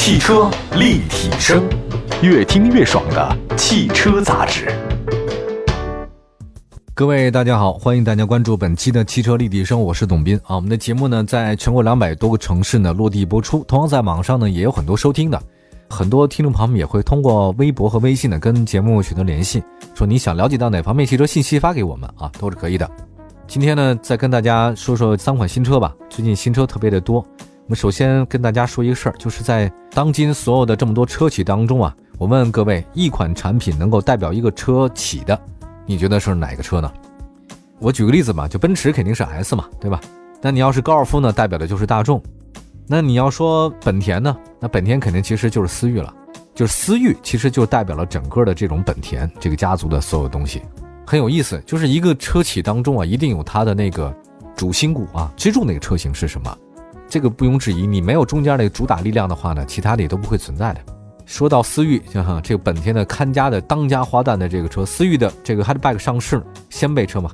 汽车立体声，越听越爽的汽车杂志。各位大家好，欢迎大家关注本期的汽车立体声，我是董斌啊。我们的节目呢，在全国两百多个城市呢落地播出，同样在网上呢也有很多收听的。很多听众朋友们也会通过微博和微信呢跟节目取得联系，说你想了解到哪方面汽车信息发给我们啊，都是可以的。今天呢，再跟大家说说三款新车吧。最近新车特别的多，我们首先跟大家说一个事儿，就是在当今所有的这么多车企当中啊，我问各位，一款产品能够代表一个车企的，你觉得是哪个车呢？我举个例子吧，就奔驰肯定是 S 嘛，对吧？那你要是高尔夫呢，代表的就是大众。那你要说本田呢？那本田肯定其实就是思域了，就是思域其实就代表了整个的这种本田这个家族的所有东西，很有意思。就是一个车企当中啊，一定有它的那个主心骨啊，支柱那个车型是什么？这个毋庸置疑。你没有中间那个主打力量的话呢，其他的也都不会存在的。说到思域，哈，这个本田的看家的当家花旦的这个车，思域的这个 hatchback 上市掀背车嘛，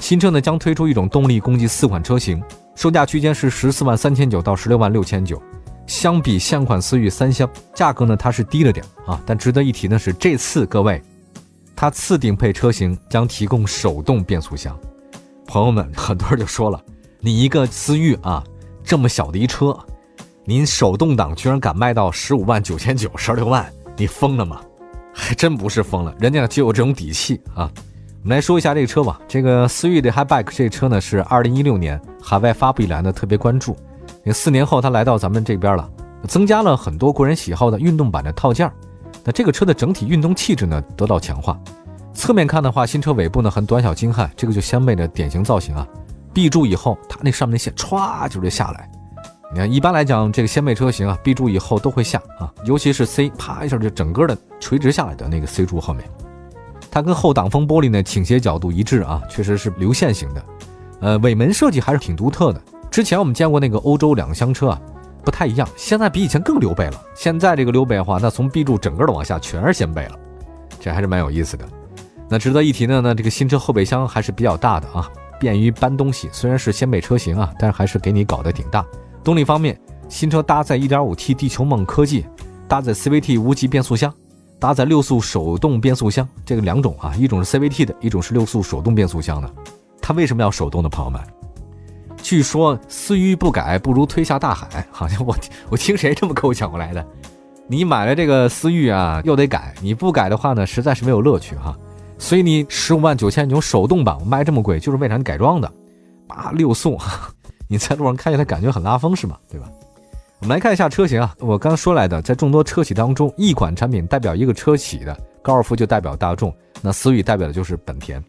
新车呢将推出一种动力，共计四款车型。售价区间是十四万三千九到十六万六千九，相比现款思域三厢，价格呢它是低了点啊。但值得一提的是，这次各位，它次顶配车型将提供手动变速箱。朋友们，很多人就说了，你一个思域啊，这么小的一车，您手动挡居然敢卖到十五万九千九，十六万，你疯了吗？还真不是疯了，人家就有这种底气啊。我们来说一下这个车吧。这个思域的 Highback 这车呢，是二零一六年海外发布以来呢特别关注。那四年后它来到咱们这边了，增加了很多个人喜好的运动版的套件。那这个车的整体运动气质呢得到强化。侧面看的话，新车尾部呢很短小精悍，这个就掀背的典型造型啊。B 柱以后，它那上面那线歘就就下来。你看，一般来讲这个掀背车型啊，，B 柱以后都会下啊，尤其是 C，啪一下就整个的垂直下来的那个 C 柱后面。它跟后挡风玻璃呢倾斜角度一致啊，确实是流线型的，呃，尾门设计还是挺独特的。之前我们见过那个欧洲两厢车啊，不太一样，现在比以前更溜背了。现在这个溜背的话，那从 B 柱整个的往下全是掀背了，这还是蛮有意思的。那值得一提的呢，这个新车后备箱还是比较大的啊，便于搬东西。虽然是掀背车型啊，但是还是给你搞得挺大。动力方面，新车搭载 1.5T 地球梦科技，搭载 CVT 无级变速箱。搭载六速手动变速箱，这个两种啊，一种是 CVT 的，一种是六速手动变速箱的。它为什么要手动的？朋友们，据说思域不改不如推下大海，好像我 我听谁这么给我讲过来的？你买了这个思域啊，又得改，你不改的话呢，实在是没有乐趣哈。所以你十五万九千九手动版我卖这么贵，就是为啥你改装的？啊，六速，你在路上开起来感觉很拉风是吧？对吧？我们来看一下车型啊，我刚说来的，在众多车企当中，一款产品代表一个车企的，高尔夫就代表大众，那思域代表的就是本田。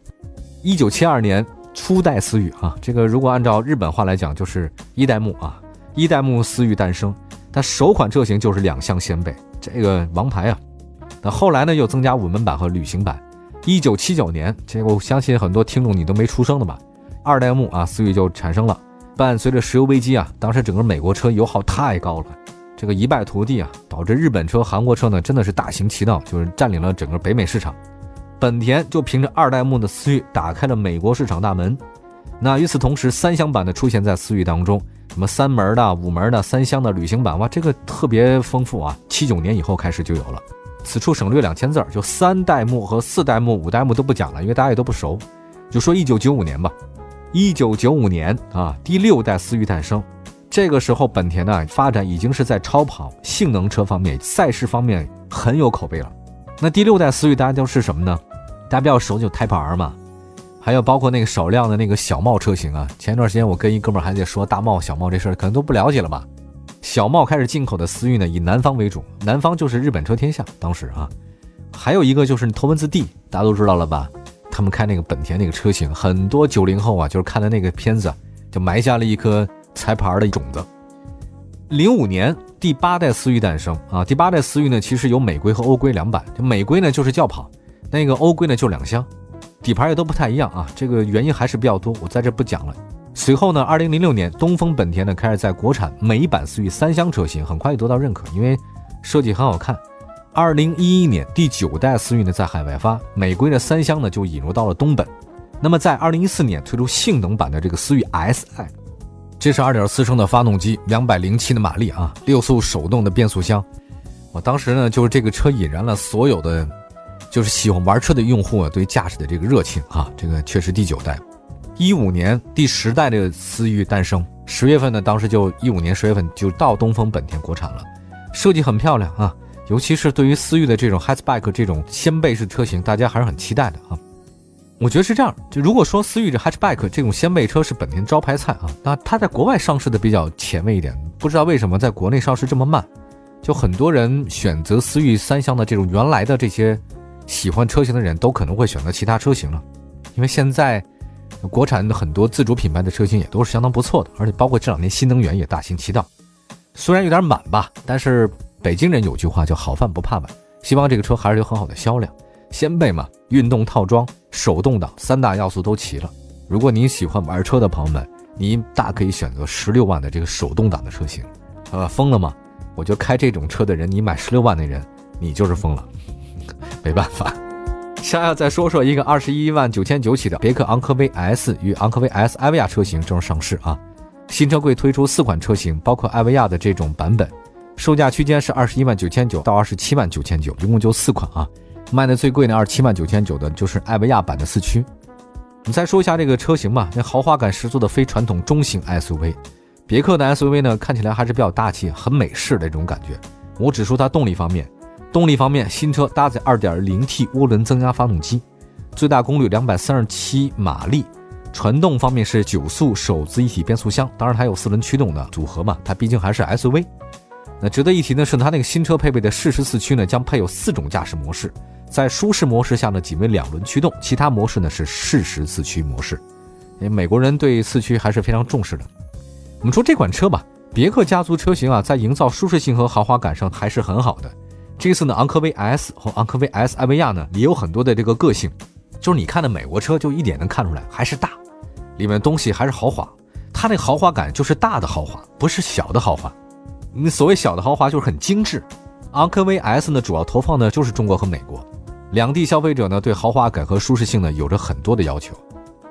一九七二年初代思域啊，这个如果按照日本话来讲，就是一代目啊，一代目思域诞生，它首款车型就是两厢掀背，这个王牌啊。那后来呢，又增加五门版和旅行版。一九七九年，这个我相信很多听众你都没出生的吧，二代目啊，思域就产生了。伴随着石油危机啊，当时整个美国车油耗太高了，这个一败涂地啊，导致日本车、韩国车呢真的是大行其道，就是占领了整个北美市场。本田就凭着二代目的思域打开了美国市场大门。那与此同时，三厢版的出现在思域当中，什么三门的、五门的、三厢的旅行版，哇，这个特别丰富啊！七九年以后开始就有了。此处省略两千字儿，就三代目和四代目、五代目都不讲了，因为大家也都不熟，就说一九九五年吧。一九九五年啊，第六代思域诞生。这个时候，本田呢发展已经是在超跑性能车方面、赛事方面很有口碑了。那第六代思域大家都是什么呢？大家比较熟就 Type R 嘛，还有包括那个少量的那个小帽车型啊。前一段时间我跟一哥们还在说大帽、小帽这事儿，可能都不了解了吧？小帽开始进口的思域呢，以南方为主，南方就是日本车天下。当时啊，还有一个就是头文字 D，大家都知道了吧？他们开那个本田那个车型，很多九零后啊，就是看的那个片子，就埋下了一颗财牌的种子。零五年，第八代思域诞生啊，第八代思域呢，其实有美规和欧规两版，就美规呢就是轿跑，那个欧规呢就两厢，底盘也都不太一样啊，这个原因还是比较多，我在这不讲了。随后呢，二零零六年，东风本田呢开始在国产美版思域三厢车型很快就得到认可，因为设计很好看。二零一一年，第九代思域呢在海外发，美规的三厢呢就引入到了东本。那么在二零一四年推出性能版的这个思域 Si，这是2.4升的发动机，207的马力啊，六速手动的变速箱。我当时呢，就是这个车引燃了所有的，就是喜欢玩车的用户啊，对驾驶的这个热情啊。这个确实第九代，一五年第十代的思域诞生，十月份呢，当时就一五年十月份就到东风本田国产了，设计很漂亮啊，尤其是对于思域的这种 hatchback 这种掀背式车型，大家还是很期待的啊。我觉得是这样，就如果说思域这 hatchback 这种掀背车是本田招牌菜啊，那它在国外上市的比较前卫一点，不知道为什么在国内上市这么慢。就很多人选择思域三厢的这种原来的这些喜欢车型的人都可能会选择其他车型了，因为现在国产的很多自主品牌的车型也都是相当不错的，而且包括这两年新能源也大行其道。虽然有点满吧，但是北京人有句话叫好饭不怕晚，希望这个车还是有很好的销量。掀背嘛，运动套装、手动挡三大要素都齐了。如果你喜欢玩车的朋友们，你大可以选择十六万的这个手动挡的车型。呃，疯了吗？我觉得开这种车的人，你买十六万的人，你就是疯了，没办法。下要再说说一个二十一万九千九起的别克昂科威 S 与昂科威 S 艾维亚车型正式上市啊！新车会推出四款车型，包括艾维亚的这种版本，售价区间是二十一万九千九到二十七万九千九，一共就四款啊。卖的最贵的二十七万九千九的就是艾维亚版的四驱。我们再说一下这个车型吧，那豪华感十足的非传统中型 SUV。别克的 SUV 呢，看起来还是比较大气、很美式的这种感觉。我只说它动力方面，动力方面，新车搭载 2.0T 涡轮增压发动机，最大功率237马力，传动方面是九速手自一体变速箱，当然还有四轮驱动的组合嘛，它毕竟还是 SUV。那值得一提的是，它那个新车配备的适时四驱呢，将配有四种驾驶模式，在舒适模式下呢，仅为两轮驱动，其他模式呢是适时四驱模式。因为美国人对四驱还是非常重视的。我们说这款车吧，别克家族车型啊，在营造舒适性和豪华感上还是很好的。这次呢，昂科威 S 和昂科威 S 艾维亚呢，也有很多的这个个性，就是你看的美国车就一点能看出来，还是大，里面东西还是豪华。它那豪华感就是大的豪华，不是小的豪华。你所谓小的豪华就是很精致。昂科威 S 呢，主要投放的就是中国和美国两地消费者呢，对豪华感和舒适性呢，有着很多的要求。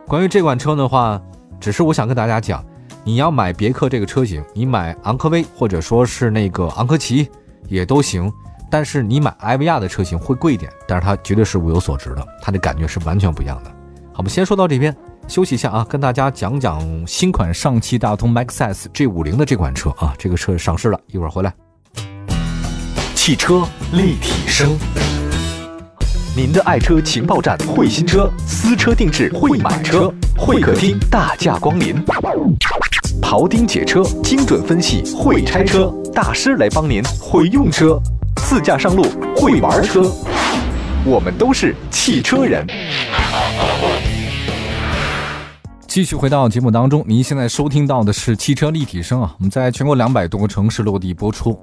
关于这款车的话，只是我想跟大家讲。你要买别克这个车型，你买昂科威或者说是那个昂科旗也都行，但是你买艾维亚的车型会贵一点，但是它绝对是物有所值的，它的感觉是完全不一样的。好，我们先说到这边，休息一下啊，跟大家讲讲新款上汽大通 MAXS G50 的这款车啊，这个车上市了，一会儿回来。汽车立体声，您的爱车情报站，会新车，私车定制，会买车，会客厅大驾光临。庖丁解车，精准分析；会拆车大师来帮您；会用车，自驾上路；会玩车，我们都是汽车人。继续回到节目当中，您现在收听到的是汽车立体声啊，我们在全国两百多个城市落地播出。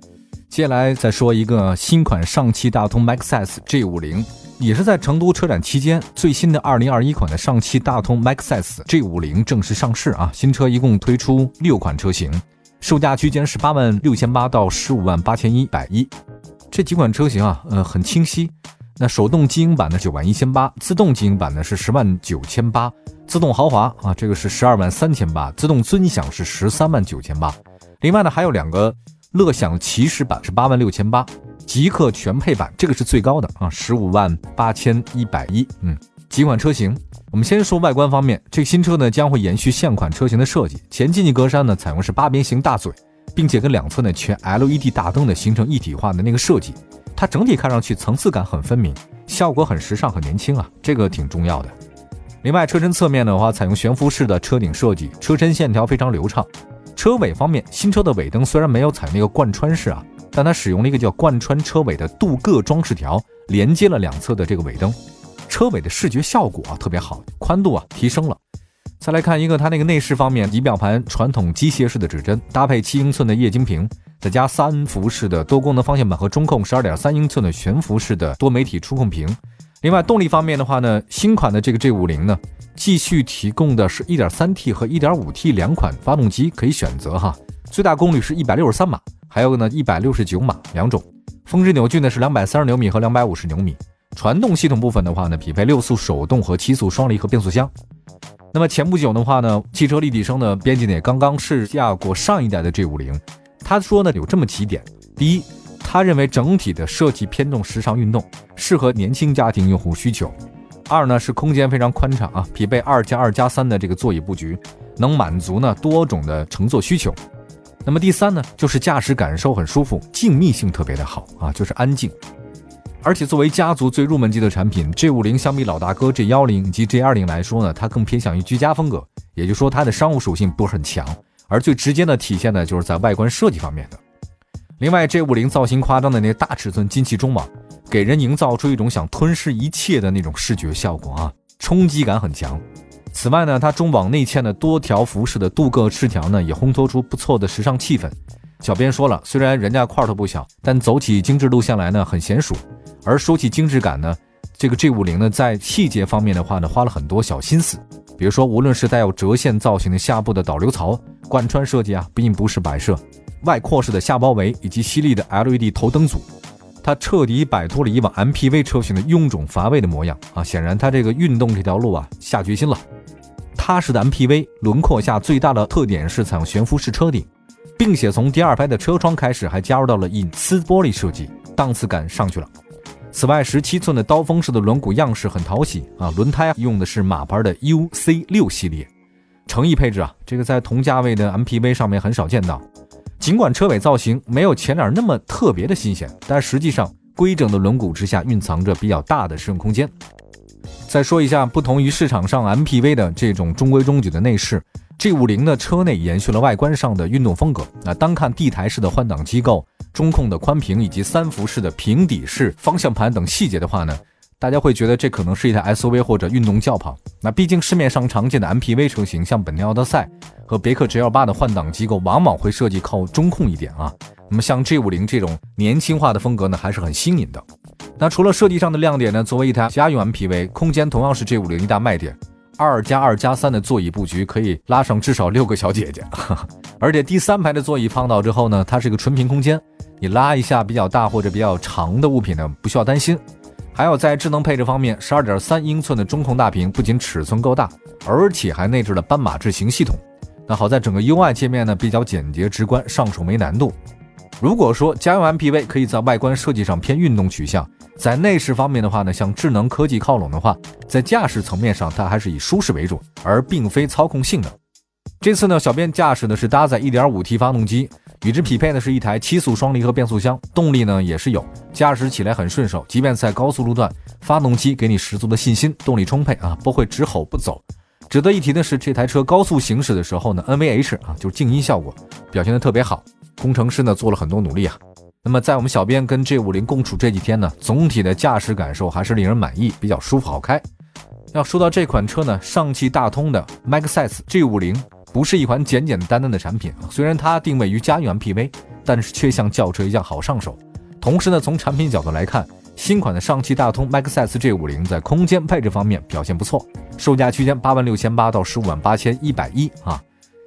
接下来再说一个新款上汽大通 MAXS G50。也是在成都车展期间，最新的2021款的上汽大通 MAXS G50 正式上市啊！新车一共推出六款车型，售价区间是八万六千八到十五万八千一百一。这几款车型啊，呃，很清晰。那手动精英版的九万一千八，自动精英版呢是十万九千八，自动豪华啊，这个是十二万三千八，自动尊享是十三万九千八。另外呢，还有两个乐享骑士版是八万六千八。极客全配版，这个是最高的啊，十五万八千一百一。嗯，几款车型，我们先说外观方面，这个新车呢将会延续现款车型的设计，前进气格栅呢采用是八边形大嘴，并且跟两侧呢全 LED 大灯呢形成一体化的那个设计，它整体看上去层次感很分明，效果很时尚很年轻啊，这个挺重要的。另外，车身侧面的话采用悬浮式的车顶设计，车身线条非常流畅。车尾方面，新车的尾灯虽然没有采用那个贯穿式啊。但它使用了一个叫贯穿车尾的镀铬装饰条，连接了两侧的这个尾灯，车尾的视觉效果啊特别好，宽度啊提升了。再来看一个它那个内饰方面，仪表盘传统机械式的指针，搭配七英寸的液晶屏，再加三幅式的多功能方向盘和中控十二点三英寸的悬浮式的多媒体触控屏。另外动力方面的话呢，新款的这个 G 五零呢，继续提供的是一点三 T 和一点五 T 两款发动机可以选择哈，最大功率是一百六十三马。还有呢，一百六十九码两种，峰值扭矩呢是两百三十牛米和两百五十牛米。传动系统部分的话呢，匹配六速手动和七速双离合变速箱。那么前不久的话呢，汽车立体声的编辑呢也刚刚试驾过上一代的 G 五零，他说呢有这么几点：第一，他认为整体的设计偏重时尚运动，适合年轻家庭用户需求；二呢是空间非常宽敞啊，匹配二加二加三的这个座椅布局，能满足呢多种的乘坐需求。那么第三呢，就是驾驶感受很舒服，静谧性特别的好啊，就是安静。而且作为家族最入门级的产品，G 五零相比老大哥 G 幺零以及 G 二零来说呢，它更偏向于居家风格，也就是说它的商务属性不是很强。而最直接的体现呢，就是在外观设计方面的。另外，G 五零造型夸张的那大尺寸进气中网，给人营造出一种想吞噬一切的那种视觉效果啊，冲击感很强。此外呢，它中网内嵌的多条幅式的镀铬饰条呢，也烘托出不错的时尚气氛。小编说了，虽然人家块头不小，但走起精致路线来呢，很娴熟。而说起精致感呢，这个 G 五零呢，在细节方面的话呢，花了很多小心思。比如说，无论是带有折线造型的下部的导流槽，贯穿设计啊，并不是摆设；外扩式的下包围以及犀利的 LED 头灯组，它彻底摆脱了以往 MPV 车型的臃肿乏味的模样啊！显然，它这个运动这条路啊，下决心了。踏实的 MPV 轮廓下最大的特点是采用悬浮式车顶，并且从第二排的车窗开始还加入到了隐私玻璃设计，档次感上去了。此外，十七寸的刀锋式的轮毂样式很讨喜啊，轮胎用的是马牌的 UC 六系列，诚意配置啊，这个在同价位的 MPV 上面很少见到。尽管车尾造型没有前脸那么特别的新鲜，但实际上规整的轮毂之下蕴藏着比较大的实用空间。再说一下，不同于市场上 MPV 的这种中规中矩的内饰，G 五零的车内延续了外观上的运动风格。那单看地台式的换挡机构。中控的宽屏以及三辐式的平底式方向盘等细节的话呢，大家会觉得这可能是一台 SUV 或者运动轿跑。那毕竟市面上常见的 MPV 车型，像本田奥德赛和别克 GL8 的换挡机构，往往会设计靠中控一点啊。那么像 G50 这种年轻化的风格呢，还是很新颖的。那除了设计上的亮点呢，作为一台家用 MPV，空间同样是 G50 一大卖点。二加二加三的座椅布局可以拉上至少六个小姐姐，而且第三排的座椅放倒之后呢，它是一个纯平空间。你拉一下比较大或者比较长的物品呢，不需要担心。还有在智能配置方面，十二点三英寸的中控大屏不仅尺寸够大，而且还内置了斑马智行系统。那好在整个 UI 界面呢比较简洁直观，上手没难度。如果说家用 MPV 可以在外观设计上偏运动取向，在内饰方面的话呢，向智能科技靠拢的话，在驾驶层面上它还是以舒适为主，而并非操控性能。这次呢，小编驾驶的是搭载 1.5T 发动机。与之匹配的是一台七速双离合变速箱，动力呢也是有，驾驶起来很顺手。即便在高速路段，发动机给你十足的信心，动力充沛啊，不会只吼不走。值得一提的是，这台车高速行驶的时候呢，NVH 啊，就是静音效果表现的特别好。工程师呢做了很多努力啊。那么在我们小编跟 G50 共处这几天呢，总体的驾驶感受还是令人满意，比较舒服好开。要说到这款车呢，上汽大通的 Maxus G50。不是一款简简单单的产品，虽然它定位于家用 MPV，但是却像轿车一样好上手。同时呢，从产品角度来看，新款的上汽大通 Maxus G50 在空间配置方面表现不错，售价区间八万六千八到十五万八千一百一啊，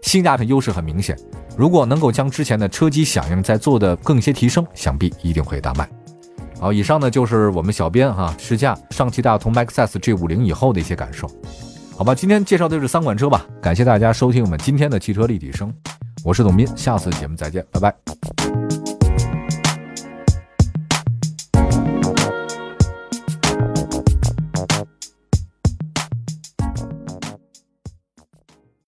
性价比优势很明显。如果能够将之前的车机响应再做的更些提升，想必一定会大卖。好，以上呢就是我们小编哈试驾上汽大通 Maxus G50 以后的一些感受。好吧，今天介绍的就是三款车吧，感谢大家收听我们今天的汽车立体声，我是董斌，下次节目再见，拜拜。